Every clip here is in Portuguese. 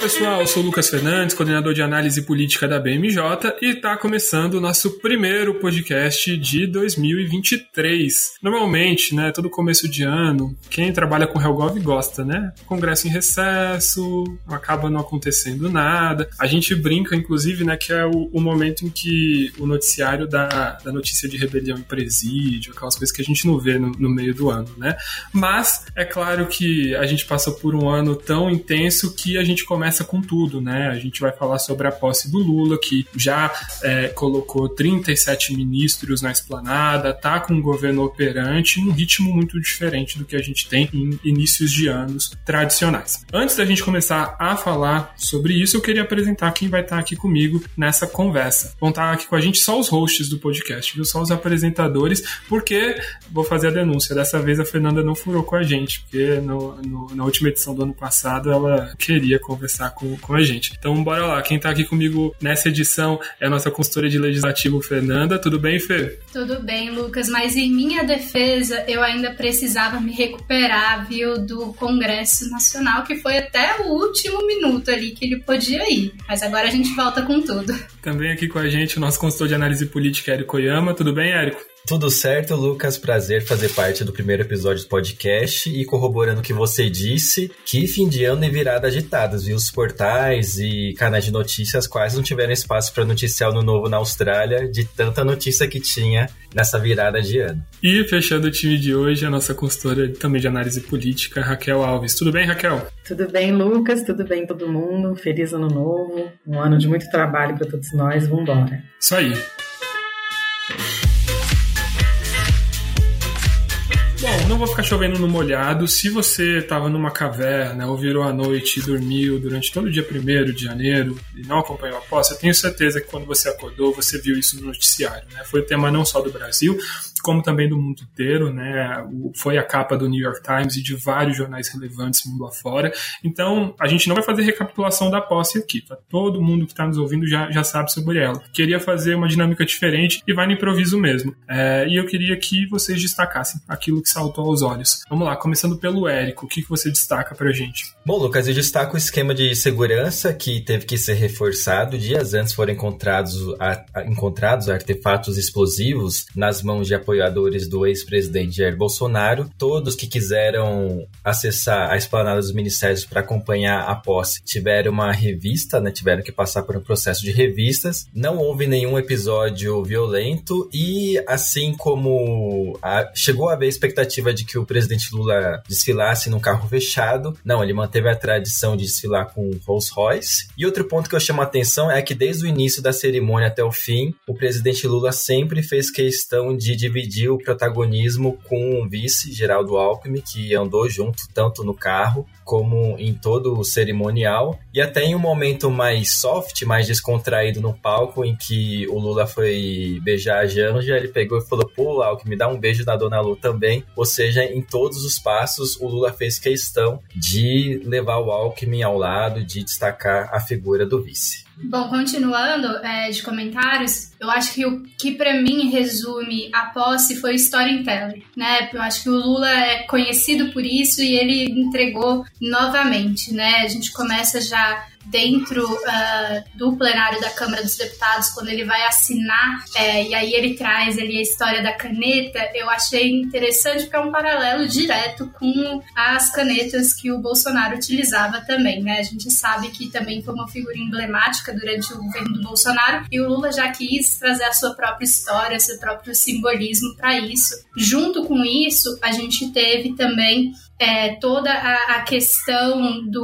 Pessoal, eu sou o Lucas Fernandes, coordenador de análise política da BMJ e está começando o nosso primeiro podcast de 2023. Normalmente, né, todo começo de ano, quem trabalha com Helgov gosta, né? Congresso em recesso, acaba não acontecendo nada. A gente brinca, inclusive, né, que é o, o momento em que o noticiário da, da notícia de rebelião em presídio, aquelas coisas que a gente não vê no, no meio do ano, né? Mas é claro que a gente passou por um ano tão intenso que a gente começa começa com tudo, né? A gente vai falar sobre a posse do Lula, que já é, colocou 37 ministros na esplanada, tá com um governo operante num ritmo muito diferente do que a gente tem em inícios de anos tradicionais. Antes da gente começar a falar sobre isso, eu queria apresentar quem vai estar aqui comigo nessa conversa. Vão estar aqui com a gente só os hosts do podcast, viu? Só os apresentadores, porque vou fazer a denúncia. Dessa vez a Fernanda não furou com a gente, porque no, no, na última edição do ano passado ela queria conversar conversar com, com a gente. Então, bora lá. Quem tá aqui comigo nessa edição é a nossa consultora de legislativo, Fernanda. Tudo bem, Fê? Tudo bem, Lucas, mas em minha defesa, eu ainda precisava me recuperar, viu, do Congresso Nacional, que foi até o último minuto ali que ele podia ir. Mas agora a gente volta com tudo. Também aqui com a gente o nosso consultor de análise política, Érico Oyama. Tudo bem, Érico? Tudo certo, Lucas. Prazer fazer parte do primeiro episódio do podcast e corroborando o que você disse, que fim de ano e virada agitadas, viu? Os portais e canais de notícias quase não tiveram espaço para noticiar no novo na Austrália, de tanta notícia que tinha nessa virada de ano. E fechando o time de hoje, a nossa consultora também de análise política, Raquel Alves. Tudo bem, Raquel? Tudo bem, Lucas? Tudo bem, todo mundo? Feliz ano novo, um ano de muito trabalho para todos nós. Vamos embora. Isso aí. Vou ficar chovendo no molhado. Se você estava numa caverna ou virou a noite e dormiu durante todo o dia 1 de janeiro e não acompanhou a posse, eu tenho certeza que quando você acordou, você viu isso no noticiário. Né? Foi o tema não só do Brasil, como também do mundo inteiro, né? Foi a capa do New York Times e de vários jornais relevantes mundo afora. Então, a gente não vai fazer recapitulação da posse aqui, tá? Todo mundo que está nos ouvindo já, já sabe sobre ela. Queria fazer uma dinâmica diferente e vai no improviso mesmo. É, e eu queria que vocês destacassem aquilo que saltou aos olhos. Vamos lá, começando pelo Érico, o que, que você destaca pra gente? Bom, Lucas, eu destaco o esquema de segurança que teve que ser reforçado. Dias antes foram encontrados, a, a, encontrados artefatos explosivos nas mãos de do ex-presidente Jair Bolsonaro. Todos que quiseram acessar a esplanada dos ministérios para acompanhar a posse tiveram uma revista, né? tiveram que passar por um processo de revistas. Não houve nenhum episódio violento e, assim como a, chegou a haver expectativa de que o presidente Lula desfilasse num carro fechado, não, ele manteve a tradição de desfilar com Rolls Royce. E outro ponto que eu chamo a atenção é que desde o início da cerimônia até o fim, o presidente Lula sempre fez questão de dividir dividir o protagonismo com o vice, Geraldo Alckmin, que andou junto tanto no carro como em todo o cerimonial. E até em um momento mais soft, mais descontraído no palco, em que o Lula foi beijar a Janja, ele pegou e falou: pô, Alckmin, dá um beijo na Dona Lu também. Ou seja, em todos os passos, o Lula fez questão de levar o Alckmin ao lado, de destacar a figura do vice. Bom, continuando é, de comentários, eu acho que o que para mim resume a posse foi o storytelling, né? Eu acho que o Lula é conhecido por isso e ele entregou novamente, né? A gente começa já dentro uh, do plenário da Câmara dos Deputados, quando ele vai assinar, é, e aí ele traz ali a história da caneta, eu achei interessante porque é um paralelo direto com as canetas que o Bolsonaro utilizava também, né? A gente sabe que também foi uma figura emblemática durante o governo do Bolsonaro e o Lula já quis trazer a sua própria história, seu próprio simbolismo para isso. Junto com isso, a gente teve também é, toda a, a, questão do.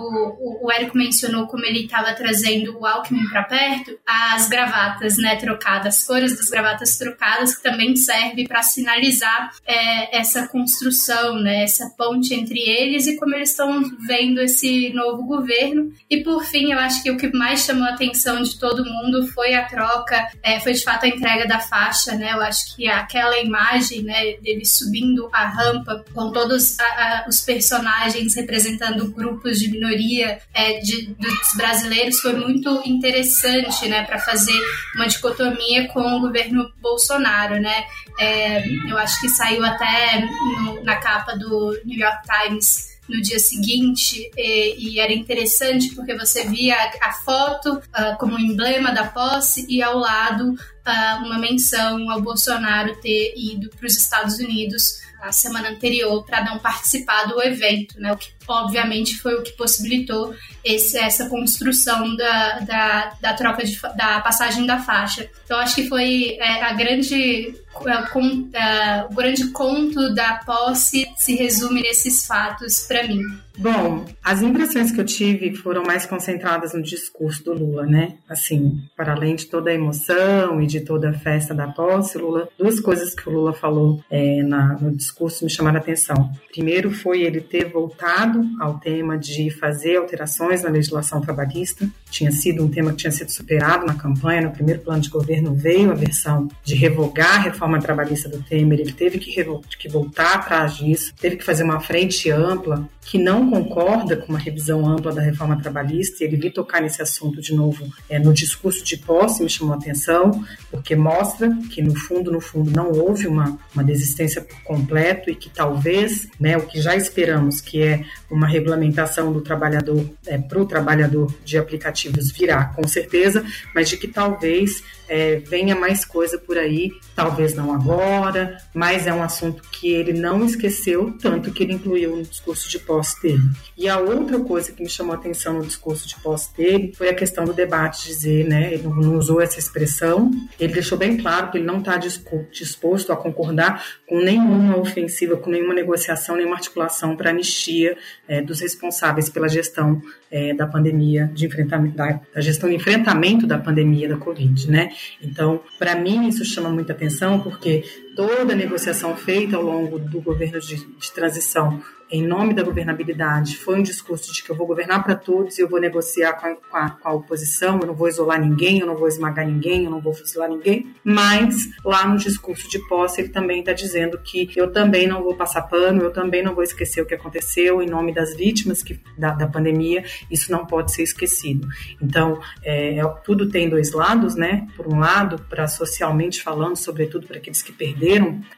O, Érico mencionou como ele estava trazendo o Alckmin para perto, as gravatas né, trocadas, as cores das gravatas trocadas, que também serve para sinalizar é, essa construção, né, essa ponte entre eles e como eles estão vendo esse novo governo. E por fim, eu acho que o que mais chamou a atenção de todo mundo foi a troca, é, foi de fato a entrega da faixa, né? Eu acho que aquela imagem né, dele subindo a rampa com todos a, a, os personagens representando grupos de minoria é, de, dos brasileiros foi muito interessante, né, para fazer uma dicotomia com o governo Bolsonaro, né? É, eu acho que saiu até no, na capa do New York Times no dia seguinte e, e, era interessante porque você via a, a foto uh, como emblema da posse e ao lado uh, uma menção ao Bolsonaro ter ido para os Estados Unidos a semana anterior para não participar do evento, né? O que obviamente foi o que possibilitou esse, essa construção da, da, da troca de, da passagem da faixa. Então acho que foi é, a grande o grande conto da posse se resume nesses fatos para mim. Bom, as impressões que eu tive foram mais concentradas no discurso do Lula, né? Assim, para além de toda a emoção e de toda a festa da posse, Lula, duas coisas que o Lula falou é, na, no discurso me chamaram a atenção. Primeiro foi ele ter voltado ao tema de fazer alterações na legislação trabalhista. Tinha sido um tema que tinha sido superado na campanha, no primeiro plano de governo veio a versão de revogar a reforma trabalhista do Temer, ele teve que, que voltar atrás disso, teve que fazer uma frente ampla que não concorda com uma revisão ampla da reforma trabalhista, e ele vir tocar nesse assunto de novo é, no discurso de posse me chamou a atenção, porque mostra que no fundo, no fundo, não houve uma, uma desistência por completo e que talvez, né, o que já esperamos, que é uma regulamentação do trabalhador é, para o trabalhador de aplicativos virá, com certeza, mas de que talvez é, venha mais coisa por aí, talvez não agora, mas é um assunto que ele não esqueceu, tanto que ele incluiu no discurso de posse dele. E a outra coisa que me chamou a atenção no discurso de posse dele foi a questão do debate, dizer, né, ele não usou essa expressão, ele deixou bem claro que ele não está disposto a concordar com nenhuma ofensiva, com nenhuma negociação, nenhuma articulação para anistia é, dos responsáveis pela gestão é, da pandemia, de enfrentamento, da, da, gestão de enfrentamento da pandemia da Covid, né? Então, para mim, isso chama muita atenção, porque toda a negociação feita ao longo do governo de, de transição em nome da governabilidade, foi um discurso de que eu vou governar para todos e eu vou negociar com a, com, a, com a, oposição, eu não vou isolar ninguém, eu não vou esmagar ninguém, eu não vou fuzilar ninguém. Mas lá no discurso de posse ele também está dizendo que eu também não vou passar pano, eu também não vou esquecer o que aconteceu em nome das vítimas que, da, da pandemia, isso não pode ser esquecido. Então, é, é, tudo tem dois lados, né? Por um lado, para socialmente falando, sobretudo para aqueles que perderam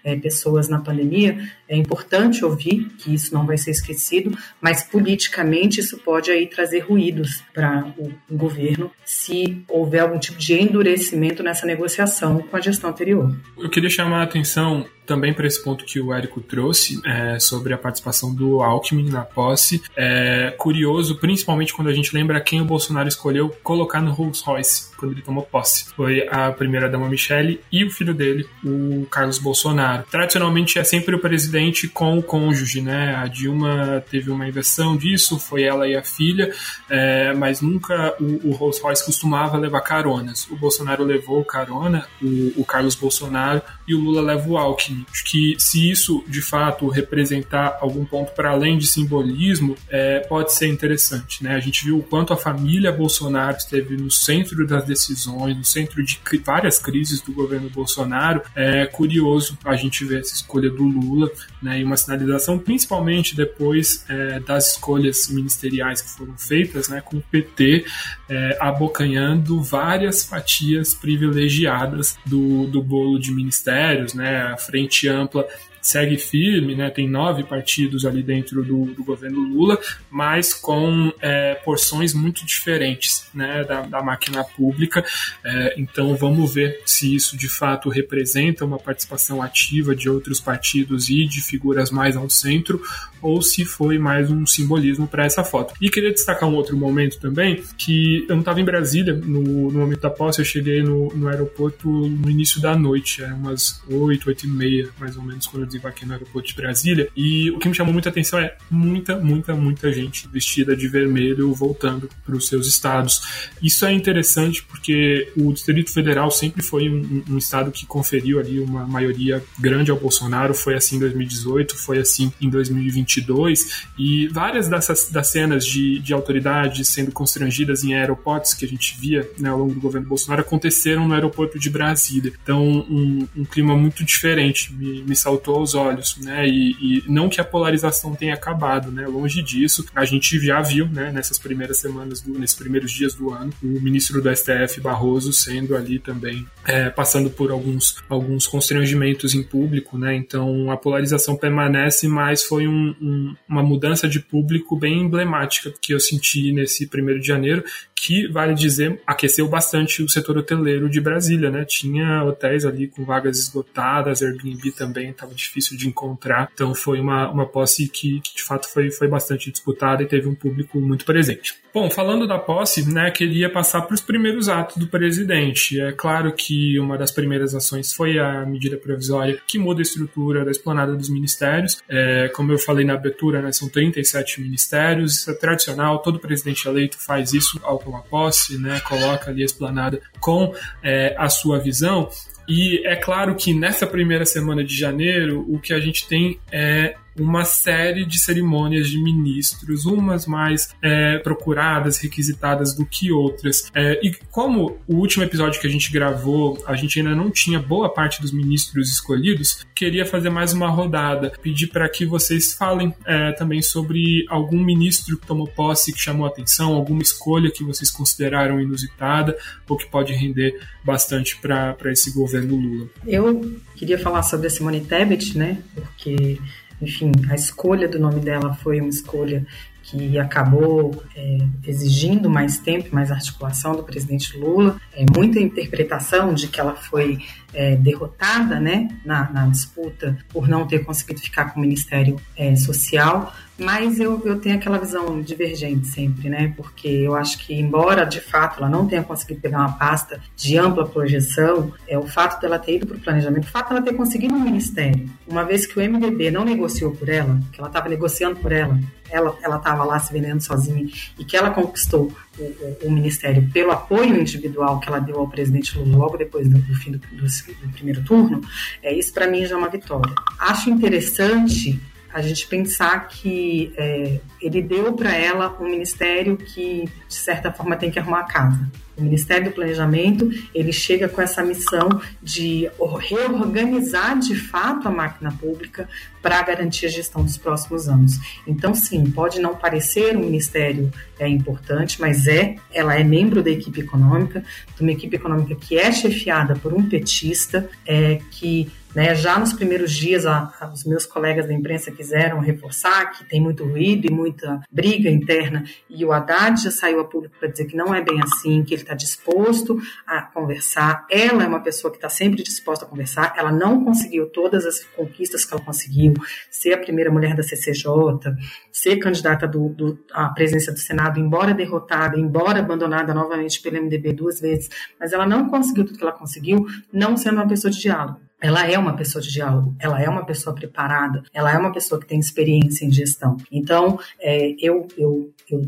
é, pessoas na pandemia, é importante ouvir que isso não vai ser esquecido, mas politicamente isso pode aí trazer ruídos para o governo se houver algum tipo de endurecimento nessa negociação com a gestão anterior. Eu queria chamar a atenção também para esse ponto que o Érico trouxe é, sobre a participação do Alckmin na posse. É curioso, principalmente quando a gente lembra quem o Bolsonaro escolheu colocar no Rolls Royce quando ele tomou posse. Foi a primeira-dama Michele e o filho dele, o Carlos Bolsonaro. Tradicionalmente é sempre o presidente com o cônjuge, né? A Dilma teve uma inversão disso, foi ela e a filha, é, mas nunca o, o Rolls Royce costumava levar caronas. O Bolsonaro levou carona, o, o Carlos Bolsonaro, e o Lula leva o Alckmin. Acho que se isso de fato representar algum ponto para além de simbolismo, é, pode ser interessante. Né? A gente viu o quanto a família Bolsonaro esteve no centro das decisões, no centro de várias crises do governo Bolsonaro. É curioso a gente ver essa escolha do Lula né, e uma sinalização, principalmente depois é, das escolhas ministeriais que foram feitas, né, com o PT é, abocanhando várias fatias privilegiadas do, do bolo de ministérios, né, a frente frente ampla segue firme, né? Tem nove partidos ali dentro do, do governo Lula, mas com é, porções muito diferentes, né? Da, da máquina pública. É, então vamos ver se isso de fato representa uma participação ativa de outros partidos e de figuras mais ao centro, ou se foi mais um simbolismo para essa foto. E queria destacar um outro momento também, que eu não estava em Brasília no, no, momento da posse, eu cheguei no, no aeroporto no início da noite, eram umas oito, oito e meia, mais ou menos, quando eu aqui no aeroporto de Brasília. E o que me chamou muita atenção é muita, muita, muita gente vestida de vermelho voltando para os seus estados. Isso é interessante porque o Distrito Federal sempre foi um, um, estado que conferiu ali uma maioria grande ao Bolsonaro. Foi assim em 2018, foi assim em 2022. E várias dessas das cenas de, de autoridades sendo constrangidas em aeroportos que a gente via né, ao longo do governo Bolsonaro aconteceram no aeroporto de Brasília. Então, um, um clima muito diferente. Me, me saltou aos olhos, né? E, e, não que a polarização tenha acabado, né? Longe disso, a gente já viu, né? Nessas primeiras semanas, do, nesses primeiros dias do ano, o ministro do STF Barroso sendo ali também é, passando por alguns alguns constrangimentos em público, né? Então a polarização permanece, mas foi um, um, uma mudança de público bem emblemática que eu senti nesse primeiro de janeiro, que, vale dizer, aqueceu bastante o setor hoteleiro de Brasília, né? Tinha hotéis ali com vagas esgotadas, Airbnb também estava difícil de encontrar, então foi uma, uma posse que, que, de fato foi, foi bastante disputada e teve um público muito presente. Bom, falando da posse, né, queria passar para os primeiros atos do presidente. É claro que uma das primeiras ações foi a medida provisória que muda a estrutura da esplanada dos ministérios. É, como eu falei na abertura, né, são 37 ministérios, isso é tradicional, todo presidente eleito faz isso ao tomar posse, né, coloca ali a esplanada com é, a sua visão. E é claro que nessa primeira semana de janeiro, o que a gente tem é uma série de cerimônias de ministros, umas mais é, procuradas, requisitadas do que outras. É, e como o último episódio que a gente gravou, a gente ainda não tinha boa parte dos ministros escolhidos, queria fazer mais uma rodada, pedir para que vocês falem é, também sobre algum ministro que tomou posse que chamou atenção, alguma escolha que vocês consideraram inusitada ou que pode render bastante para esse governo Lula. Eu queria falar sobre a Simone Tebet, né? Porque enfim, a escolha do nome dela foi uma escolha que acabou é, exigindo mais tempo, mais articulação do presidente Lula, é, muita interpretação de que ela foi é, derrotada né, na, na, disputa por não ter conseguido ficar com o Ministério é, Social, mas eu, eu tenho aquela visão divergente sempre, né? Porque eu acho que, embora de fato ela não tenha conseguido pegar uma pasta de ampla projeção, é o fato dela ter ido para o planejamento, o fato dela ter conseguido um ministério, uma vez que o MDB não negociou por ela, que ela estava negociando por ela, ela estava lá se vendendo sozinha e que ela conquistou o, o, o, ministério pelo apoio individual que ela deu ao presidente Lula logo depois do, do fim do, do, do, primeiro turno, é, isso para mim já é uma vitória. Acho interessante a gente pensar que é, ele deu para ela um ministério que, de certa forma, tem que arrumar a casa. O Ministério do Planejamento, ele chega com essa missão de reorganizar de fato a máquina pública para garantir a gestão dos próximos anos. Então, sim, pode não parecer um ministério é, importante, mas é, ela é membro da equipe econômica, de uma equipe econômica que é chefiada por um petista, é, que né? Já nos primeiros dias, a, a, os meus colegas da imprensa quiseram reforçar que tem muito ruído e muita briga interna, e o Haddad já saiu a público para dizer que não é bem assim, que ele está disposto a conversar. Ela é uma pessoa que está sempre disposta a conversar. Ela não conseguiu todas as conquistas que ela conseguiu, ser a primeira mulher da CCJ, ser candidata do, do, à presidência do Senado, embora derrotada, embora abandonada novamente pelo MDB duas vezes, mas ela não conseguiu tudo que ela conseguiu, não sendo uma pessoa de diálogo ela é uma pessoa de diálogo, ela é uma pessoa preparada, ela é uma pessoa que tem experiência em gestão. Então, é, eu, eu, eu,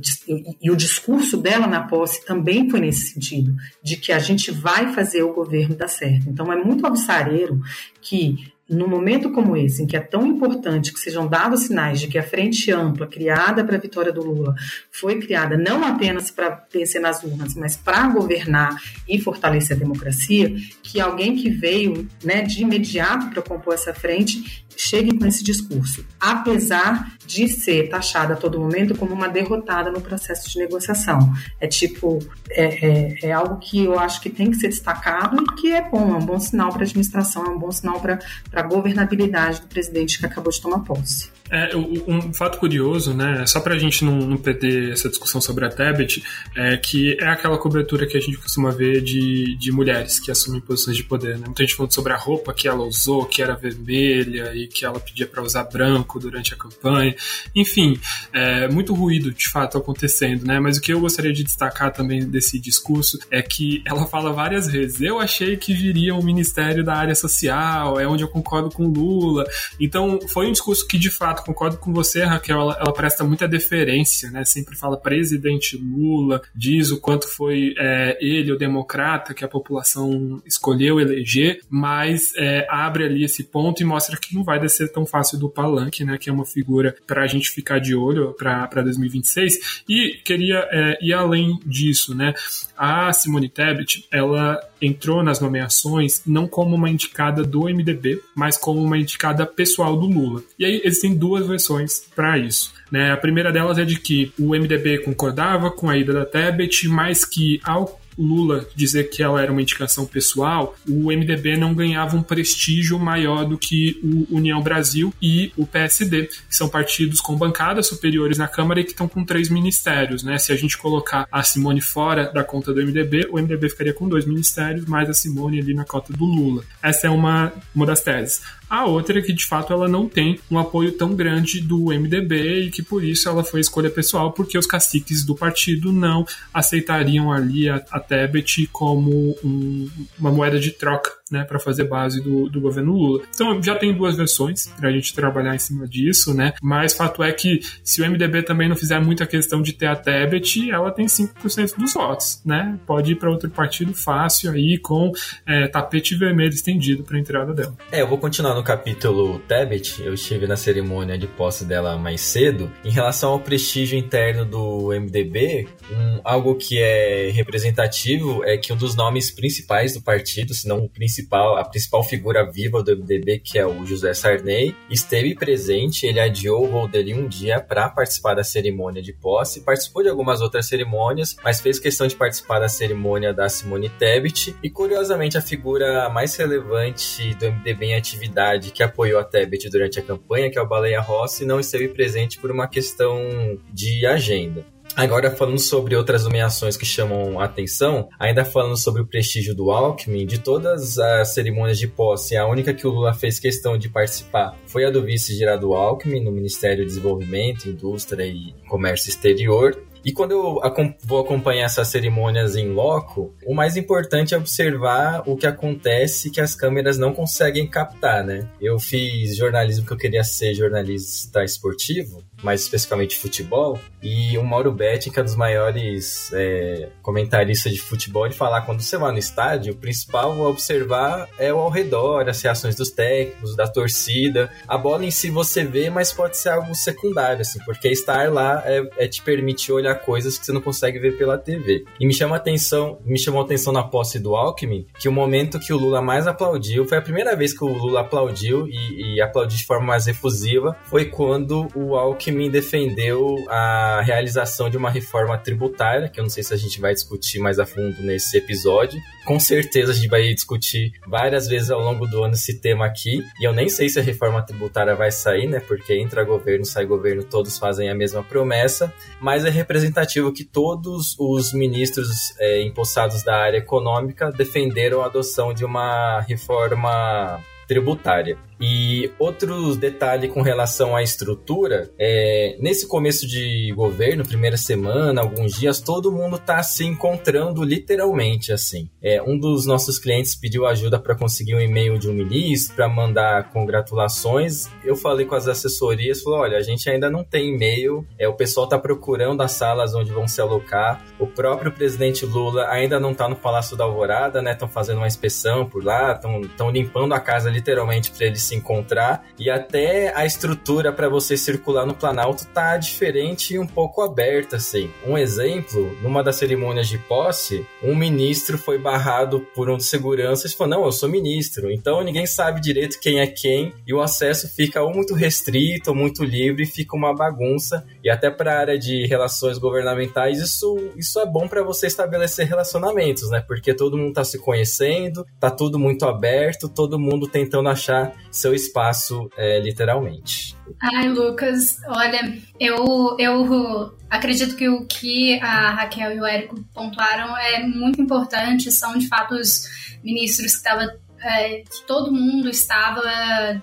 e o discurso dela na posse também foi nesse sentido, de que a gente vai fazer o governo dar certo. Então, é muito alvissareiro que num momento como esse, em que é tão importante que sejam dados sinais de que a frente ampla criada para a vitória do Lula foi criada não apenas para vencer nas urnas, mas para governar e fortalecer a democracia, que alguém que veio né, de imediato para compor essa frente chegue com esse discurso, apesar de ser taxada a todo momento como uma derrotada no processo de negociação. É tipo, é, é, é algo que eu acho que tem que ser destacado e que é bom, é um bom sinal para a administração, é um bom sinal para a governabilidade do presidente que acabou de tomar posse. É, um fato curioso, né, só para a gente não, não, perder essa discussão sobre a Tebet, é que é aquela cobertura que a gente costuma ver de, de mulheres que assumem posições de poder. Né? Muita gente falando sobre a roupa que ela usou, que era vermelha e que ela pedia para usar branco durante a campanha. Enfim, é, muito ruído de fato acontecendo, né? Mas o que eu gostaria de destacar também desse discurso é que ela fala várias vezes: eu achei que viria um ministério da área social, é onde eu concordo com Lula. Então, foi um discurso que de fato concordo com você, Raquel, ela, ela presta muita deferência, né? Sempre fala presidente Lula, diz o quanto foi é, ele, o democrata, que a população escolheu eleger, mas é, abre ali esse ponto e mostra que não vai descer tão fácil do palanque, né? Que é uma figura para a gente ficar de olho para 2026. E queria é, ir além disso, né? A Simone Tebet, ela entrou nas nomeações não como uma indicada do MDB, mas como uma indicada pessoal do Lula. E aí existem duas versões para isso. Né? A primeira delas é de que o MDB concordava com a ida da Tebet, mas que ao Lula dizer que ela era uma indicação pessoal, o MDB não ganhava um prestígio maior do que o União Brasil e o PSD, que são partidos com bancadas superiores na Câmara e que estão com três ministérios. Né? Se a gente colocar a Simone fora da conta do MDB, o MDB ficaria com dois ministérios, mais a Simone ali na cota do Lula. Essa é uma, uma das teses. A outra é que, de fato, ela não tem um apoio tão grande do MDB e que, por isso, ela foi escolha pessoal, porque os caciques do partido não aceitariam ali a, a Tebet como um, uma moeda de troca né, para fazer base do, do governo Lula. Então já tem duas versões para a gente trabalhar em cima disso, né? Mas fato é que se o MDB também não fizer muita questão de ter a Tebet, ela tem 5% dos votos, né? Pode ir para outro partido fácil aí com é, tapete vermelho estendido para a entrada dela. É, eu vou continuar no capítulo Tebet. Eu estive na cerimônia de posse dela mais cedo. Em relação ao prestígio interno do MDB, um, algo que é representativo é que um dos nomes principais do partido, se não o principal principal, a principal figura viva do MDB, que é o José Sarney, esteve presente. Ele adiou o voo dele um dia para participar da cerimônia de posse. Participou de algumas outras cerimônias, mas fez questão de participar da cerimônia da Simone Tebet. E curiosamente, a figura mais relevante do MDB em atividade que apoiou a Tebet durante a campanha, que é o Baleia Rossi, não esteve presente por uma questão de agenda. Agora falando sobre outras nomeações que chamam a atenção, ainda falando sobre o prestígio do Alckmin, de todas as cerimônias de posse, a única que o Lula fez questão de participar foi a do vice-gerado Alckmin no Ministério do Desenvolvimento, Indústria e Comércio Exterior. E quando eu vou acompanhar essas cerimônias em loco, o mais importante é observar o que acontece que as câmeras não conseguem captar, né? Eu fiz jornalismo que eu queria ser jornalista esportivo, mais especificamente futebol, e o Mauro Betti, que é um dos maiores é, comentaristas de futebol, ele fala quando você vai no estádio, o principal a observar é o ao redor, as reações dos técnicos, da torcida. A bola em si você vê, mas pode ser algo secundário, assim, porque estar lá é, é te permite olhar coisas que você não consegue ver pela TV. E me chama atenção, me chamou atenção na posse do Alckmin, que o momento que o Lula mais aplaudiu, foi a primeira vez que o Lula aplaudiu e, e aplaudiu de forma mais efusiva, foi quando o Alckmin Alckmin defendeu a realização de uma reforma tributária, que eu não sei se a gente vai discutir mais a fundo nesse episódio. Com certeza a gente vai discutir várias vezes ao longo do ano esse tema aqui. E eu nem sei se a reforma tributária vai sair, né? Porque entra governo, sai governo, todos fazem a mesma promessa. Mas é representativo que todos os ministros é, empossados da área econômica defenderam a adoção de uma reforma tributária. E outro detalhe com relação à estrutura, é, nesse começo de governo, primeira semana, alguns dias, todo mundo está se encontrando literalmente assim. É, um dos nossos clientes pediu ajuda para conseguir um e-mail de um ministro, para mandar congratulações. Eu falei com as assessorias, falou, olha, a gente ainda não tem e-mail, é, o pessoal está procurando as salas onde vão se alocar. O próprio presidente Lula ainda não está no Palácio da Alvorada, né? Estão fazendo uma inspeção por lá, estão limpando a casa literalmente para eles se encontrar e até a estrutura para você circular no Planalto tá diferente e um pouco aberta, assim. Um exemplo, numa das cerimônias de posse, um ministro foi barrado por um de seguranças e falou: Não, eu sou ministro. Então ninguém sabe direito quem é quem e o acesso fica ou muito restrito ou muito livre, fica uma bagunça. E até para a área de relações governamentais, isso, isso é bom para você estabelecer relacionamentos, né? Porque todo mundo tá se conhecendo, tá tudo muito aberto, todo mundo tentando achar seu espaço é, literalmente. Ai, Lucas, olha, eu, eu acredito que o que a Raquel e o Érico pontuaram é muito importante, são de fato os ministros que estavam é, que todo mundo estava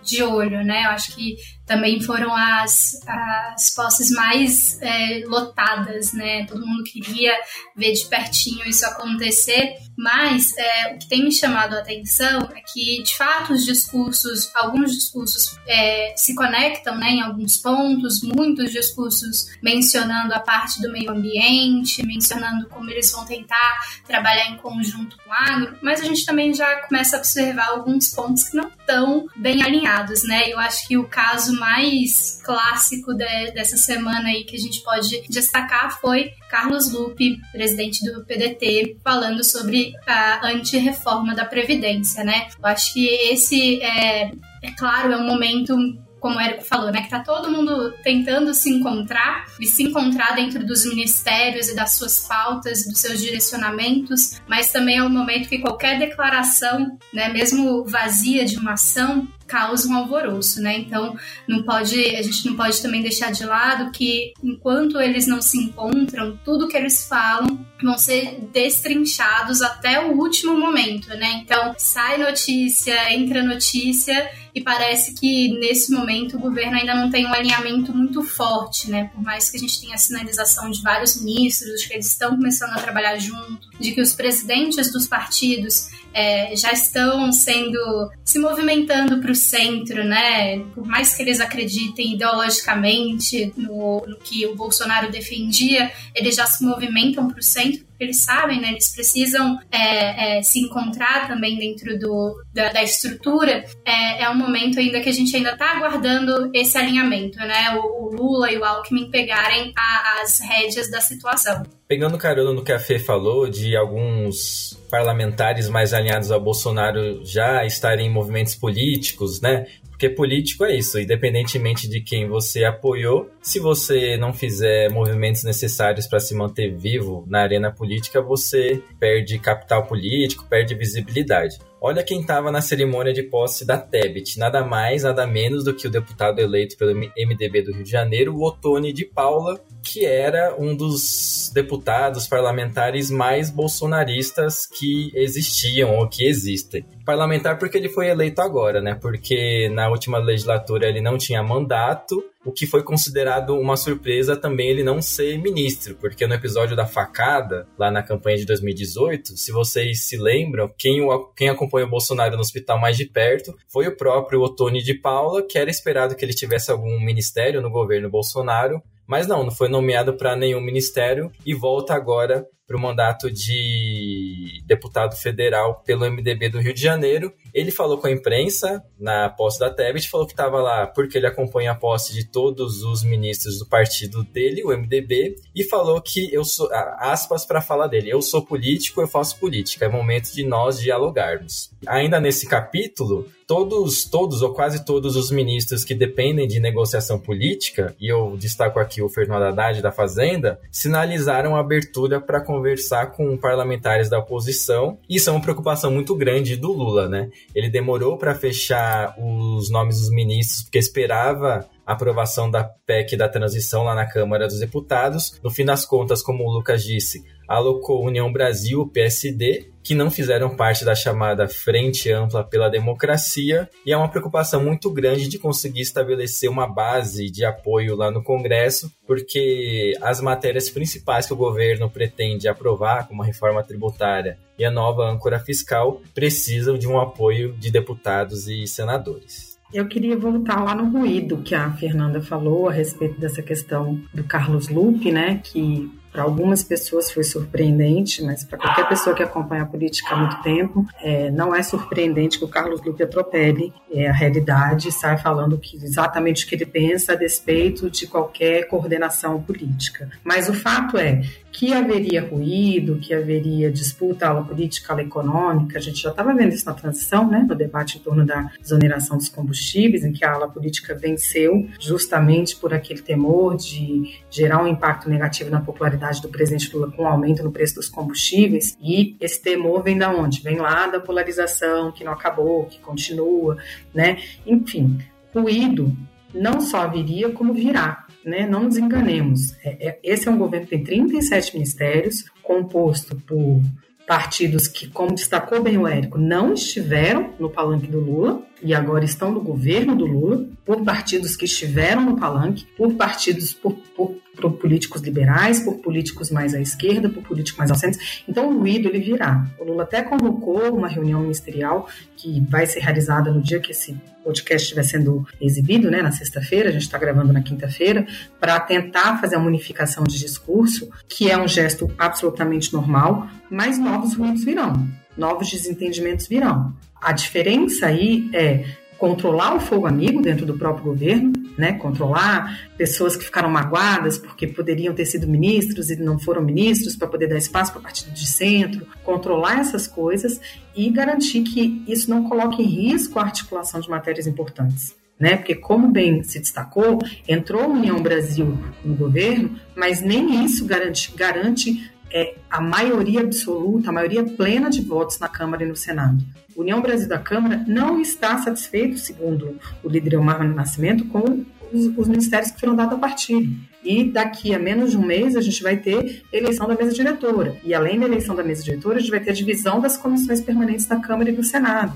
de olho, né? Eu acho que também foram as, as posses mais é, lotadas, né? Todo mundo queria ver de pertinho isso acontecer, mas é, o que tem me chamado a atenção é que, de fato, os discursos, alguns discursos é, se conectam né, em alguns pontos, muitos discursos mencionando a parte do meio ambiente, mencionando como eles vão tentar trabalhar em conjunto com o agro, mas a gente também já começa a observar alguns pontos que não estão bem alinhados, né? Eu acho que o caso mais clássico de, dessa semana aí que a gente pode destacar foi Carlos Lupe, presidente do PDT, falando sobre a anti-reforma da Previdência, né? Eu acho que esse é, é claro, é um momento como o Érico falou, né, que tá todo mundo tentando se encontrar e se encontrar dentro dos ministérios e das suas pautas dos seus direcionamentos, mas também é um momento que qualquer declaração, né, mesmo vazia de uma ação, causa um alvoroço, né? Então, não pode, a gente não pode também deixar de lado que enquanto eles não se encontram, tudo que eles falam vão ser destrinchados até o último momento, né? Então, sai notícia, entra notícia e parece que nesse momento o governo ainda não tem um alinhamento muito forte, né? Por mais que a gente tenha a sinalização de vários ministros, de que eles estão começando a trabalhar junto, de que os presidentes dos partidos é, já estão sendo se movimentando para o centro, né? Por mais que eles acreditem ideologicamente no, no que o Bolsonaro defendia, eles já se movimentam para o centro eles sabem, né? Eles precisam é, é, se encontrar também dentro do, da, da estrutura. É, é, um momento ainda que a gente ainda está aguardando esse alinhamento, né? O, o, Lula e o Alckmin pegarem a, as rédeas da situação. Pegando carona no que a Fê falou, de alguns parlamentares mais alinhados ao Bolsonaro já estarem em movimentos políticos, né? Porque político é isso, independentemente de quem você apoiou, se você não fizer movimentos necessários para se manter vivo na arena política, você perde capital político, perde visibilidade. Olha quem estava na cerimônia de posse da Tebet, nada mais, nada menos do que o deputado eleito pelo MDB do Rio de Janeiro, o Otone de Paula, que era um dos deputados parlamentares mais bolsonaristas que existiam ou que existem. Parlamentar porque ele foi eleito agora, né? Porque na última legislatura ele não tinha mandato o que foi considerado uma surpresa também ele não ser ministro, porque no episódio da facada, lá na campanha de 2018, se vocês se lembram, quem, o, quem acompanha o Bolsonaro no hospital mais de perto foi o próprio Otoni de Paula, que era esperado que ele tivesse algum ministério no governo Bolsonaro, mas não, não foi nomeado para nenhum ministério e volta agora para o mandato de deputado federal pelo MDB do Rio de Janeiro. Ele falou com a imprensa na posse da Tebet, falou que estava lá porque ele acompanha a posse de todos os ministros do partido dele, o MDB, e falou que eu sou, aspas para falar dele, eu sou político, eu faço política, é momento de nós dialogarmos. Ainda nesse capítulo, todos, todos ou quase todos os ministros que dependem de negociação política, e eu destaco aqui o Fernando Haddad da Fazenda, sinalizaram abertura para conversar com parlamentares da oposição. Isso é uma preocupação muito grande do Lula, né? Ele demorou para fechar os nomes dos ministros porque esperava aprovação da PEC da transição lá na Câmara dos Deputados. No fim das contas, como o Lucas disse, alocou União Brasil, PSD, que não fizeram parte da chamada Frente Ampla pela Democracia, e é uma preocupação muito grande de conseguir estabelecer uma base de apoio lá no Congresso, porque as matérias principais que o governo pretende aprovar, como a reforma tributária e a nova âncora fiscal, precisam de um apoio de deputados e senadores. Eu queria voltar lá no ruído que a Fernanda falou a respeito dessa questão do Carlos Lupe, né, que para algumas pessoas foi surpreendente, mas para qualquer pessoa que acompanha a política há muito tempo, é, não é surpreendente que o Carlos Lupe atropele é, a realidade e saia falando que, exatamente o que ele pensa a despeito de qualquer coordenação política. Mas o fato é que haveria ruído, que haveria disputa ala política, ala econômica. A gente já estava vendo isso na transição, né, no debate em torno da desoneração dos combustíveis, em que a ala política venceu justamente por aquele temor de gerar um impacto negativo na popularidade do presidente Lula com o aumento no preço dos combustíveis. E esse temor vem da onde? Vem lá da polarização que não acabou, que continua, né? Enfim, ruído não só viria como virá né? Não nos enganemos. É, é, esse é um governo que tem 37 ministérios, composto por partidos que, como destacou bem o Érico, não estiveram no palanque do Lula e agora estão no governo do Lula, por partidos que estiveram no palanque, por partidos, por, por, por políticos liberais, por políticos mais à esquerda, por políticos mais ao centro. Então o ruído ele virá. O Lula até convocou uma reunião ministerial que vai ser realizada no dia que esse podcast estiver sendo exibido, né, na sexta-feira, a gente está gravando na quinta-feira, para tentar fazer a unificação de discurso, que é um gesto absolutamente normal, mas novos ruídos virão, novos desentendimentos virão. A diferença aí é controlar o fogo amigo dentro do próprio governo, né? Controlar pessoas que ficaram magoadas porque poderiam ter sido ministros e não foram ministros para poder dar espaço para partido de centro, controlar essas coisas e garantir que isso não coloque em risco a articulação de matérias importantes. Né? Porque, como bem se destacou, entrou a União Brasil no governo, mas nem isso garante, garante é, a maioria absoluta, a maioria plena de votos na Câmara e no Senado. União Brasil da Câmara não está satisfeito, segundo o líder Elmar Nascimento, com os, os, ministérios que foram dados a partido. E daqui a menos de um mês a gente vai ter eleição da mesa diretora. E além da eleição da mesa diretora, a gente vai ter a divisão das comissões permanentes da Câmara e do Senado.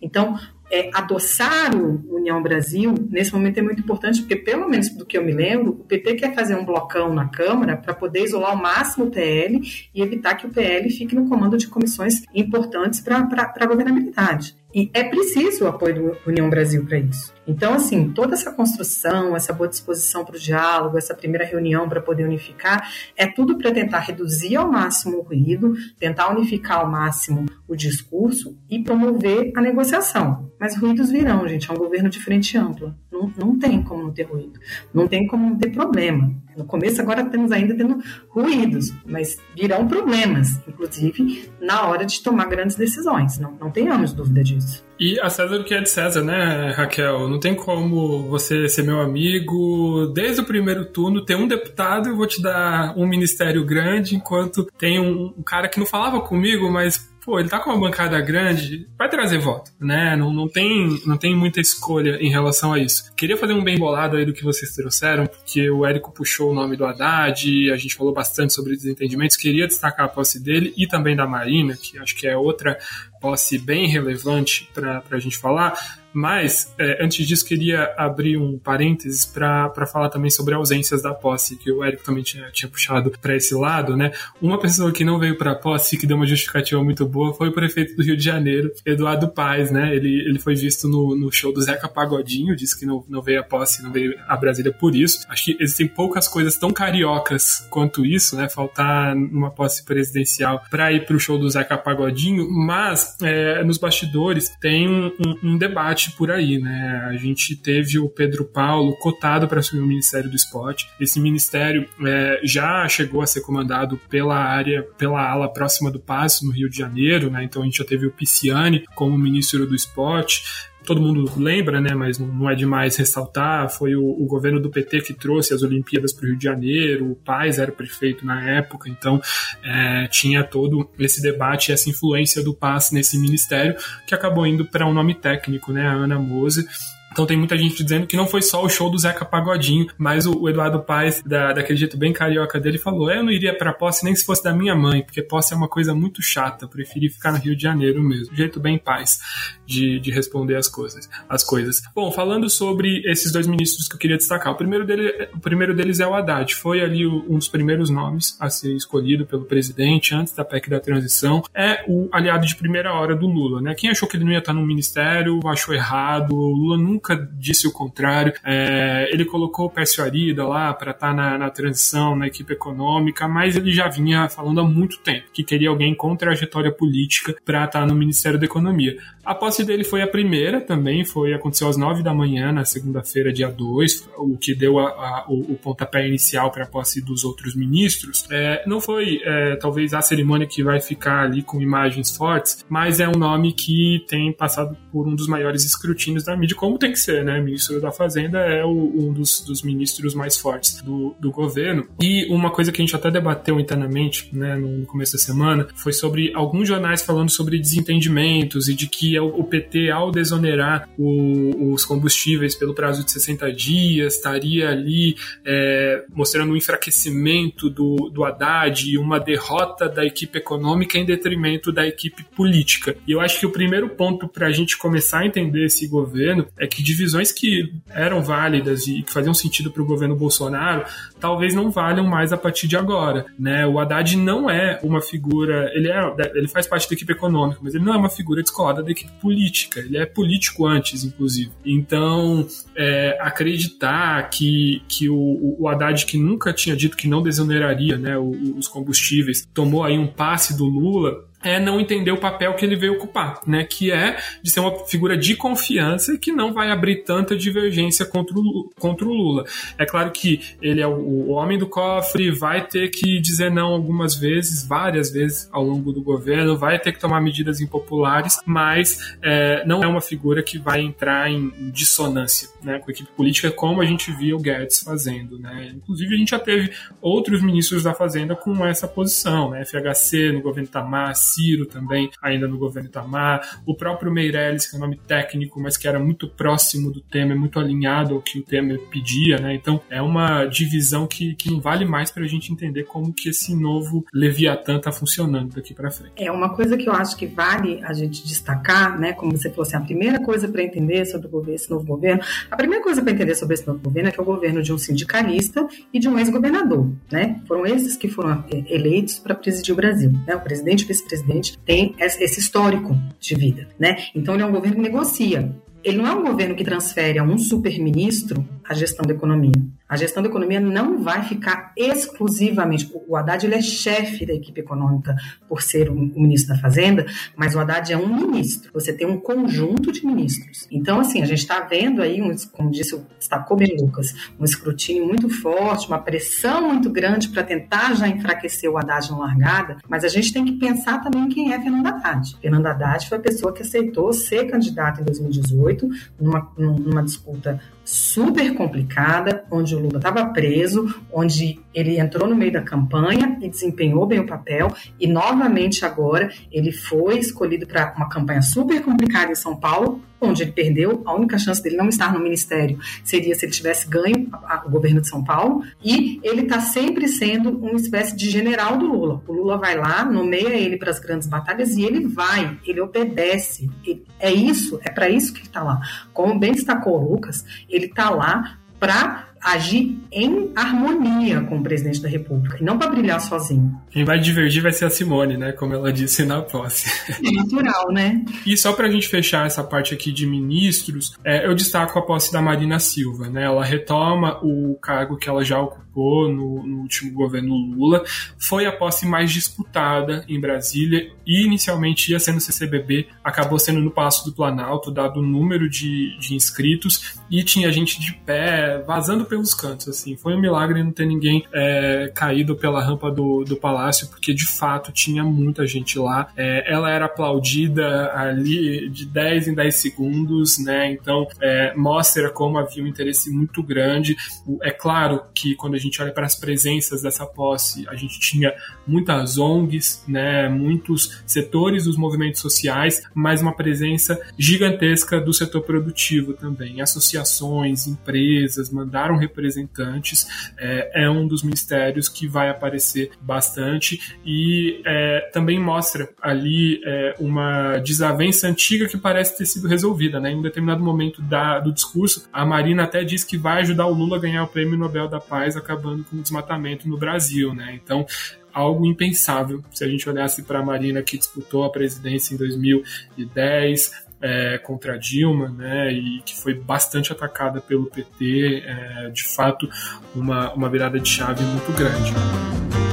Então, é, adoçar o União Brasil, nesse momento é muito importante, porque, pelo menos do que eu me lembro, o PT quer fazer um blocão na Câmara para poder isolar ao máximo o PL e evitar que o PL fique no comando de comissões importantes para a governabilidade. E é preciso o apoio do União Brasil para isso. Então, assim, toda essa construção, essa boa disposição para o diálogo, essa primeira reunião para poder unificar, é tudo para tentar reduzir ao máximo o ruído, tentar unificar ao máximo o discurso e promover a negociação. Mas ruídos virão, gente. É um governo de frente ampla. Não, não tem como não ter ruído. Não tem como não ter problema. No começo, agora temos ainda tendo ruídos, mas virão problemas, inclusive na hora de tomar grandes decisões. Não, não tenhamos dúvida disso. E a César que é de César, né, Raquel? Não tem como você ser meu amigo desde o primeiro turno, ter um deputado, eu vou te dar um ministério grande, enquanto tem um, um cara que não falava comigo, mas pô, ele tá com uma bancada grande, vai trazer voto, né? Não, não, tem, não tem muita escolha em relação a isso. Queria fazer um bem bolado aí do que vocês trouxeram, porque o Érico puxou o nome do Haddad, a gente falou bastante sobre desentendimentos, queria destacar a posse dele e também da Marina, que acho que é outra posse bem relevante para a gente falar. Mas, é, antes disso, queria abrir um parênteses para falar também sobre ausências da posse, que o Érico também tinha, tinha puxado para esse lado, né? Uma pessoa que não veio para a posse, que deu uma justificativa muito boa, foi o prefeito do Rio de Janeiro, Eduardo Paes, né? Ele, ele foi visto no, no show do Zeca Pagodinho, disse que não, não veio a posse, não veio a Brasília por isso. Acho que existem poucas coisas tão cariocas quanto isso, né? Faltar numa posse presidencial para ir para o show do Zeca Pagodinho, mas é, nos bastidores tem um, um, um debate por aí, né? A gente teve o Pedro Paulo cotado para assumir o Ministério do Esporte. Esse ministério é, já chegou a ser comandado pela área, pela ala próxima do Passo, no Rio de Janeiro, né? Então a gente já teve o Pisciani como ministro do Esporte todo mundo lembra, né, mas não é demais ressaltar, foi o, o governo do PT que trouxe as Olimpíadas para o Rio de Janeiro, o Paz era prefeito na época, então é, tinha todo esse debate essa influência do Paz nesse ministério, que acabou indo para um nome técnico, né, a Ana Mose, então tem muita gente dizendo que não foi só o show do Zeca Pagodinho, mas o, Eduardo Paes, da, daquele jeito bem carioca dele, falou: Eu não iria pra posse nem se fosse da minha mãe, porque posse é uma coisa muito chata, preferi ficar no Rio de Janeiro mesmo. Jeito bem paz de, de responder as coisas, as coisas. Bom, falando sobre esses dois ministros que eu queria destacar, o primeiro, dele, o primeiro deles é o Haddad, foi ali o, um dos primeiros nomes a ser escolhido pelo presidente antes da PEC da transição, é o aliado de primeira hora do Lula, né? Quem achou que ele não ia estar no ministério achou errado, o Lula nunca nunca disse o contrário. É, ele colocou o Pécio Arida lá para estar tá na, na, transição, na equipe econômica, mas ele já vinha falando há muito tempo que queria alguém com trajetória política para estar tá no Ministério da Economia. A posse dele foi a primeira também, foi aconteceu às nove da manhã, na segunda-feira, dia 2, o que deu a, a, o, o, pontapé inicial para a posse dos outros ministros. É, não foi é, talvez a cerimônia que vai ficar ali com imagens fortes, mas é um nome que tem passado por um dos maiores escrutínios da mídia, como tem que ser, né? Ministro da Fazenda é o, um dos, dos ministros mais fortes do, do governo. E uma coisa que a gente até debateu internamente, né, no começo da semana, foi sobre alguns jornais falando sobre desentendimentos e de que o PT, ao desonerar o, os combustíveis pelo prazo de 60 dias, estaria ali é, mostrando um enfraquecimento do, do Haddad e uma derrota da equipe econômica em detrimento da equipe política. E eu acho que o primeiro ponto para a gente começar a entender esse governo é que divisões que eram válidas e que faziam sentido para o governo Bolsonaro talvez não valham mais a partir de agora. Né? O Haddad não é uma figura, ele, é, ele faz parte da equipe econômica, mas ele não é uma figura descolada da equipe política. Ele é político antes, inclusive. Então, é, acreditar que, que o, o Haddad, que nunca tinha dito que não desoneraria né, os combustíveis, tomou aí um passe do Lula é não entender o papel que ele veio ocupar, né? Que é de ser uma figura de confiança que não vai abrir tanta divergência contra o, contra o Lula. É claro que ele é o, homem do cofre, vai ter que dizer não algumas vezes, várias vezes ao longo do governo, vai ter que tomar medidas impopulares, mas é, não é uma figura que vai entrar em dissonância né, com a equipe política, como a gente viu o Guedes fazendo. Né? Inclusive, a gente já teve outros ministros da Fazenda com essa posição, né? FHC no governo Tamar, Ciro também, ainda no governo Itamar, o próprio Meirelles, que é um nome técnico, mas que era muito próximo do Temer, muito alinhado ao que o Temer pedia, né? Então é uma divisão que, que não vale mais para a gente entender como que esse novo Leviatã está funcionando daqui para frente. É uma coisa que eu acho que vale a gente destacar, né? Como você falou assim, a primeira coisa para entender sobre esse novo governo, a primeira coisa para entender sobre esse novo governo é que é o governo de um sindicalista e de um ex-governador, né? Foram esses que foram é, eleitos para presidir o Brasil, né? O presidente e vice-presidente presidente tem esse histórico de vida, né? Então ele é um governo que negocia. Ele não é um governo que transfere a um super-ministro a gestão da economia. A gestão da economia não vai ficar exclusivamente. O Haddad ele é chefe da equipe econômica por ser o, ministro da Fazenda, mas o Haddad é um ministro. Você tem um conjunto de ministros. Então, assim, a gente está vendo aí, como disse, destacou bem Lucas, um escrutínio muito forte, uma pressão muito grande para tentar já enfraquecer o Haddad na largada, mas a gente tem que pensar também quem é Fernando Haddad. Fernando Haddad foi a pessoa que aceitou ser candidato em 2018, numa, numa disputa super complicada, onde o Lula estava preso, onde ele entrou no meio da campanha e desempenhou bem o papel, e novamente agora ele foi escolhido para uma campanha super complicada em São Paulo, onde ele perdeu, a única chance dele não estar no ministério seria se ele tivesse ganho o governo de São Paulo, e ele está sempre sendo uma espécie de general do Lula. O Lula vai lá, nomeia ele para as grandes batalhas e ele vai, ele obedece. Ele, é isso, é para isso que ele está lá. Como bem destacou o Lucas, ele está lá para agir em harmonia com o presidente da República e não para brilhar sozinho. Quem vai divergir vai ser a Simone, né? Como ela disse na posse. É natural, né? E só para a gente fechar essa parte aqui de ministros, é, eu destaco a posse da Marina Silva, né? Ela retoma o cargo que ela já ocupou no, no último governo Lula. Foi a posse mais disputada em Brasília e inicialmente ia sendo CCBB, acabou sendo no Palácio do Planalto, dado o número de, de inscritos e tinha gente de pé vazando pelos cantos, assim. Foi um milagre não ter ninguém é, caído pela rampa do, do palácio, porque de fato tinha muita gente lá. É, ela era aplaudida ali de 10 em 10 segundos, né? Então é, mostra como havia um interesse muito grande. É claro que quando a gente olha para as presenças dessa posse, a gente tinha muitas ONGs, né? Muitos setores dos movimentos sociais, mas uma presença gigantesca do setor produtivo também. Associações, empresas mandaram representantes, é, é um dos mistérios que vai aparecer bastante e é, também mostra ali é, uma desavença antiga que parece ter sido resolvida, né? Em um determinado momento da, do discurso, a Marina até diz que vai ajudar o Lula a ganhar o Prêmio Nobel da Paz, acabando com o desmatamento no Brasil, né? Então, algo impensável se a gente olhasse para a Marina que disputou a presidência em 2010, é, contra Dilma, né, e que foi bastante atacada pelo PT, é, de fato, uma, uma virada de chave muito grande.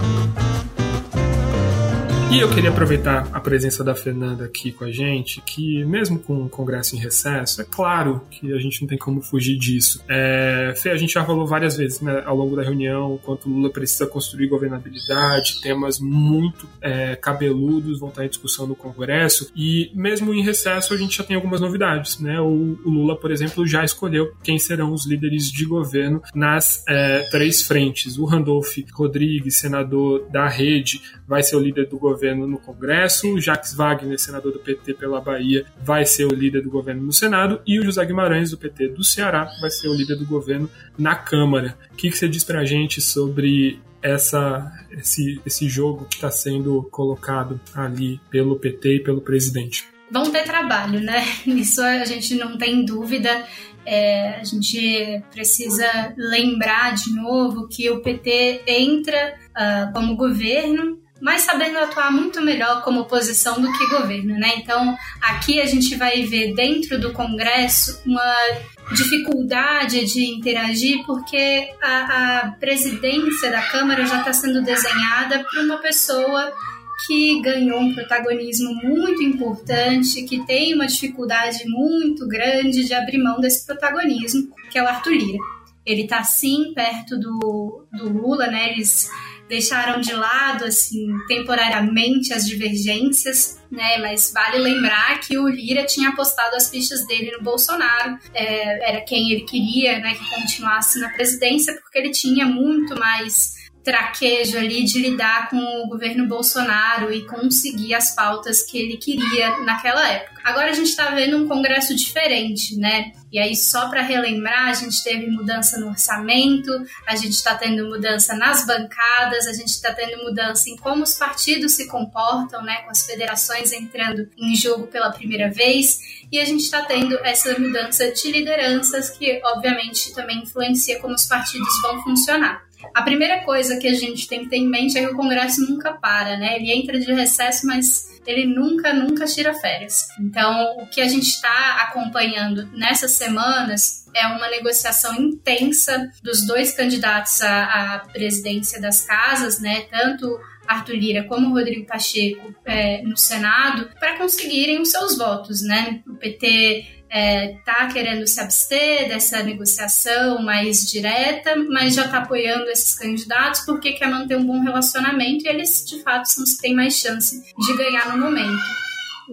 E eu queria aproveitar a presença da Fernanda aqui com a gente, que mesmo com o Congresso em recesso, é claro que a gente não tem como fugir disso. É, Fê, a gente já falou várias vezes né, ao longo da reunião quanto Lula precisa construir governabilidade, temas muito é, cabeludos vão estar em discussão no Congresso, e mesmo em recesso a gente já tem algumas novidades. Né? O, o Lula, por exemplo, já escolheu quem serão os líderes de governo nas é, três frentes. O Randolph Rodrigues, senador da Rede, vai ser o líder do governo governo no Congresso, o Jacques Wagner, senador do PT pela Bahia, vai ser o líder do governo no Senado, e o José Guimarães, do PT do Ceará, vai ser o líder do governo na Câmara. O que, você diz pra gente sobre essa, esse, esse jogo que está sendo colocado ali pelo PT e pelo presidente? Vão ter trabalho, né? Isso a gente não tem dúvida. É, a gente precisa lembrar de novo que o PT entra uh, como governo mas sabendo atuar muito melhor como oposição do que governo, né? Então, aqui a gente vai ver dentro do Congresso uma dificuldade de interagir porque a, a presidência da Câmara já está sendo desenhada por uma pessoa que ganhou um protagonismo muito importante, que tem uma dificuldade muito grande de abrir mão desse protagonismo, que é o Arthur Lira. Ele está sim perto do, do Lula, né? Eles deixaram de lado, assim, temporariamente as divergências, né? Mas vale lembrar que o Lira tinha apostado as fichas dele no Bolsonaro, é, era quem ele queria, né, que continuasse na presidência, porque ele tinha muito mais traquejo ali de lidar com o governo Bolsonaro e conseguir as pautas que ele queria naquela época. Agora a gente está vendo um Congresso diferente, né? E aí, só para relembrar, a gente teve mudança no orçamento, a gente está tendo mudança nas bancadas, a gente está tendo mudança em como os partidos se comportam, né? Com as federações entrando em jogo pela primeira vez. E a gente está tendo essa mudança de lideranças que, obviamente, também influencia como os partidos vão funcionar. A primeira coisa que a gente tem que ter em mente é que o Congresso nunca para, né? Ele entra de recesso, mas ele nunca, nunca tira férias. Então, o que a gente está acompanhando nessas semanas é uma negociação intensa dos dois candidatos à, à presidência das casas, né? Tanto Arthur Lira como Rodrigo Pacheco é, no Senado, para conseguirem os seus votos, né? O PT é, tá querendo se abster dessa negociação mais direta, mas já está apoiando esses candidatos porque quer manter um bom relacionamento e eles, de fato, são os que têm mais chance de ganhar no momento.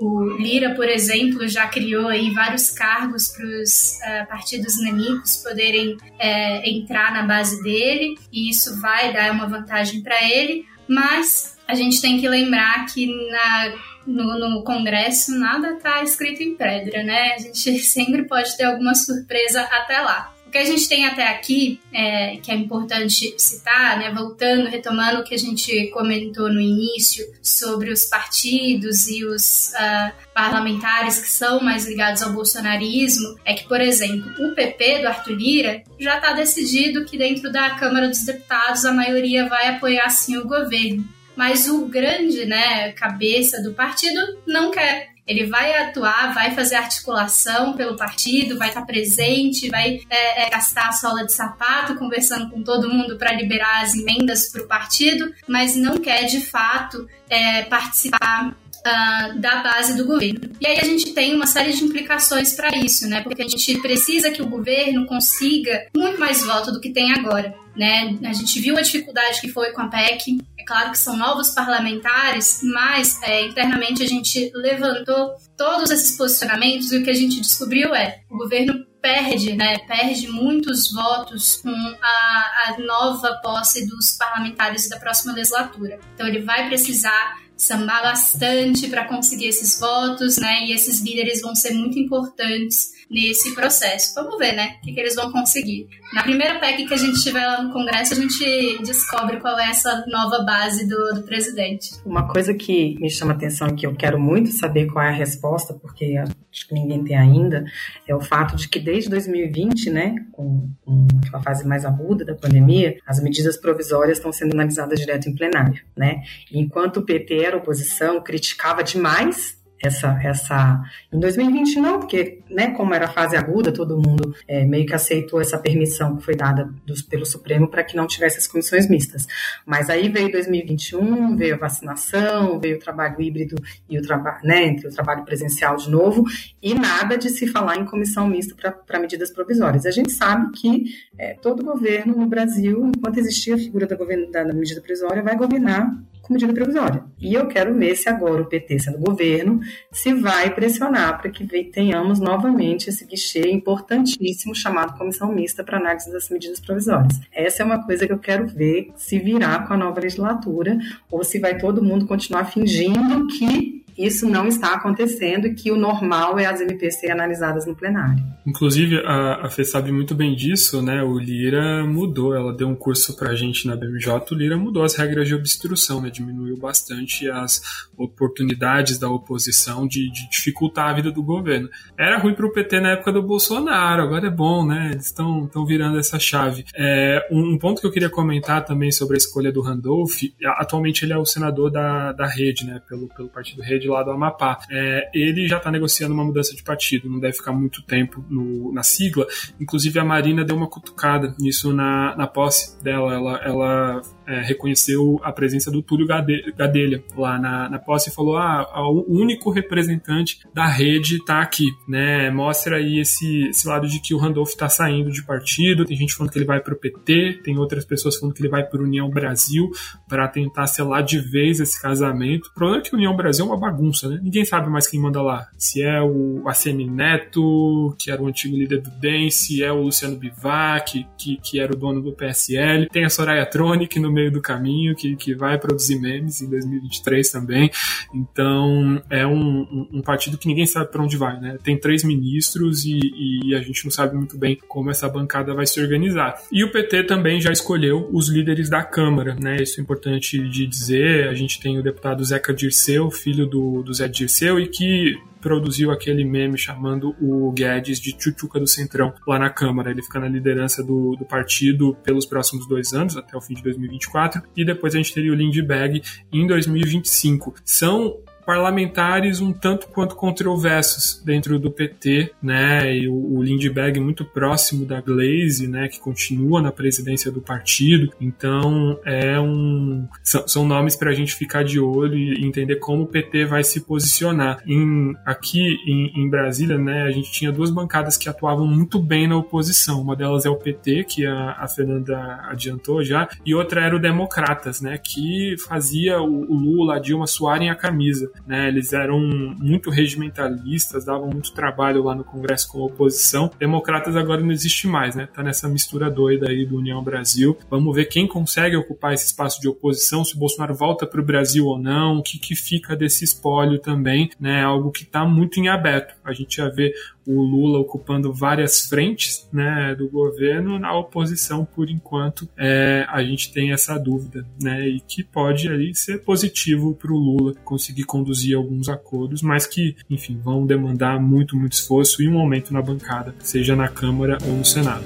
O Lira, por exemplo, já criou aí vários cargos para os uh, é, partidos nanicos poderem uh, entrar na base dele, e isso vai dar uma vantagem para ele, mas a gente tem que lembrar que na no, no Congresso nada está escrito em pedra, né? A gente sempre pode ter alguma surpresa até lá. O que a gente tem até aqui, é, que é importante citar, né, voltando, retomando o que a gente comentou no início sobre os partidos e os uh, parlamentares que são mais ligados ao bolsonarismo, é que, por exemplo, o PP do Arthur Lira já está decidido que dentro da Câmara dos Deputados a maioria vai apoiar sim o governo mas o grande, né, cabeça do partido não quer. Ele vai atuar, vai fazer articulação pelo partido, vai estar presente, vai é, é, gastar a sola de sapato conversando com todo mundo para liberar as emendas para o partido, mas não quer de fato é, participar Uh, da base do governo. E aí a gente tem uma série de implicações para isso, né? Porque a gente precisa que o governo consiga muito mais voto do que tem agora, né? A gente viu a dificuldade que foi com a PEC, claro que são novos parlamentares, mas é, internamente a gente levantou todos esses posicionamentos e o que a gente descobriu é o governo perde, né, perde muitos votos com a, a nova posse dos parlamentares da próxima legislatura. Então ele vai precisar sambar bastante para conseguir esses votos, né? E esses líderes vão ser muito importantes nesse processo. Vamos ver, né? O que, que, eles vão conseguir. Na primeira PEC que a gente tiver lá no Congresso, a gente descobre qual é essa nova base do, do presidente. Uma coisa que me chama atenção e que eu quero muito saber qual é a resposta, porque acho que ninguém tem ainda, é o fato de que desde 2020, né, com, com a fase mais aguda da pandemia, as medidas provisórias estão sendo analisadas direto em plenário, né? Enquanto o PT era oposição, criticava demais essa, essa. Em 2020 não, porque, né, como era fase aguda, todo mundo é, meio que aceitou essa permissão que foi dada dos, pelo Supremo para que não tivesse as comissões mistas. Mas aí veio 2021, veio a vacinação, veio o trabalho híbrido e o trabalho, né, entre o trabalho presencial de novo, e nada de se falar em comissão mista para medidas provisórias. A gente sabe que é, todo governo no Brasil, enquanto existir a figura da, da medida provisória, vai governar com medida provisória. E eu quero ver se agora o PT, sendo governo, se vai pressionar para que tenhamos novamente esse guichê importantíssimo chamado comissão mista para análise das medidas provisórias. Essa é uma coisa que eu quero ver se virar com a nova legislatura ou se vai todo mundo continuar fingindo que isso não está acontecendo e que o normal é as MPs serem analisadas no plenário. Inclusive, a, a Fê sabe muito bem disso, né? O Lira mudou, ela deu um curso pra gente na BMJ, o Lira mudou as regras de obstrução, né? Diminuiu bastante as oportunidades da oposição de, de dificultar a vida do governo. Era ruim pro PT na época do Bolsonaro, agora é bom, né? Eles estão virando essa chave. É, um, um, ponto que eu queria comentar também sobre a escolha do Randolph, atualmente ele é o senador da, da rede, né? Pelo, pelo partido Rede lá do Amapá. É, ele já está negociando uma mudança de partido, não deve ficar muito tempo no, na sigla. Inclusive, a Marina deu uma cutucada nisso na, na posse dela. Ela, ela é, reconheceu a presença do Túlio Gadelha lá na, na posse e falou: ah, o único representante da rede está aqui, né? Mostra aí esse, esse lado de que o Randolph está saindo de partido. Tem gente falando que ele vai para o PT, tem outras pessoas falando que ele vai para União Brasil para tentar selar de vez esse casamento. O problema é que União Brasil é uma bagunça, né? Ninguém sabe mais quem manda lá. Se é o ACM Neto, que era o antigo líder do DEM, se é o Luciano Bivac, que, que era o dono do PSL. Tem a Soraya Tronic no meio do caminho, que, que vai produzir memes em 2023 também. Então, é um, um, um partido que ninguém sabe para onde vai, né? Tem três ministros e, e, a gente não sabe muito bem como essa bancada vai se organizar. E o PT também já escolheu os líderes da Câmara, né? Isso é importante de dizer. A gente tem o deputado Zeca Dirceu, filho do, do Zé Dirceu, e que produziu aquele meme chamando o Guedes de Tchutchuca do Centrão lá na Câmara. Ele fica na liderança do, do partido pelos próximos dois anos, até o fim de 2024, e depois a gente teria o Lindbergh em 2025. São parlamentares um tanto quanto controversos dentro do PT, né? E o, Lindbergh muito próximo da Glaze, né? Que continua na presidência do partido. Então é um são, são nomes para a gente ficar de olho e entender como o PT vai se posicionar. Em, aqui em, em, Brasília, né? A gente tinha duas bancadas que atuavam muito bem na oposição. Uma delas é o PT, que a, a Fernanda adiantou já, e outra era o Democratas, né? Que fazia o, o Lula, a Dilma suarem a camisa né? Eles eram muito regimentalistas, davam muito trabalho lá no Congresso com a oposição. Democratas agora não existe mais, né? Tá nessa mistura doida aí do União Brasil. Vamos ver quem consegue ocupar esse espaço de oposição, se o Bolsonaro volta para o Brasil ou não, o que, que fica desse espólio também, né? Algo que está muito em aberto. A gente já vê o Lula ocupando várias frentes né, do governo, na oposição, por enquanto, é, a gente tem essa dúvida, né, e que pode ali ser positivo para o Lula conseguir conduzir alguns acordos, mas que, enfim, vão demandar muito, muito esforço e um aumento na bancada, seja na Câmara ou no Senado.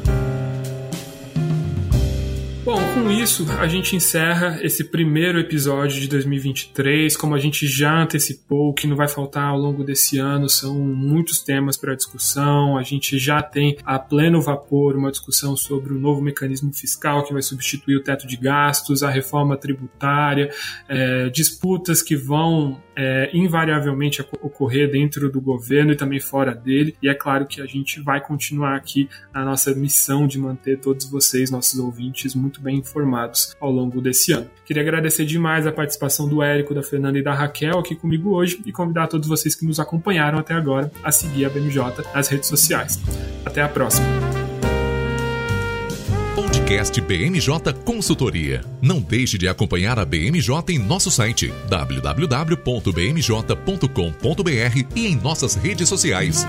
Bom, com isso a gente encerra esse primeiro episódio de 2023. Como a gente já antecipou, que não vai faltar ao longo desse ano são muitos temas para discussão. A gente já tem a pleno vapor uma discussão sobre o novo mecanismo fiscal que vai substituir o teto de gastos, a reforma tributária, é, disputas que vão é, invariavelmente ocorrer dentro do governo e também fora dele. E é claro que a gente vai continuar aqui na nossa missão de manter todos vocês, nossos ouvintes, muito bem informados ao longo desse ano. Queria agradecer demais a participação do Érico, da Fernanda e da Raquel aqui comigo hoje e convidar todos vocês que nos acompanharam até agora a seguir a BMJ nas redes sociais. Até a próxima! Podcast BMJ Consultoria. Não deixe de acompanhar a BMJ em nosso site www.bmj.com.br e em nossas redes sociais.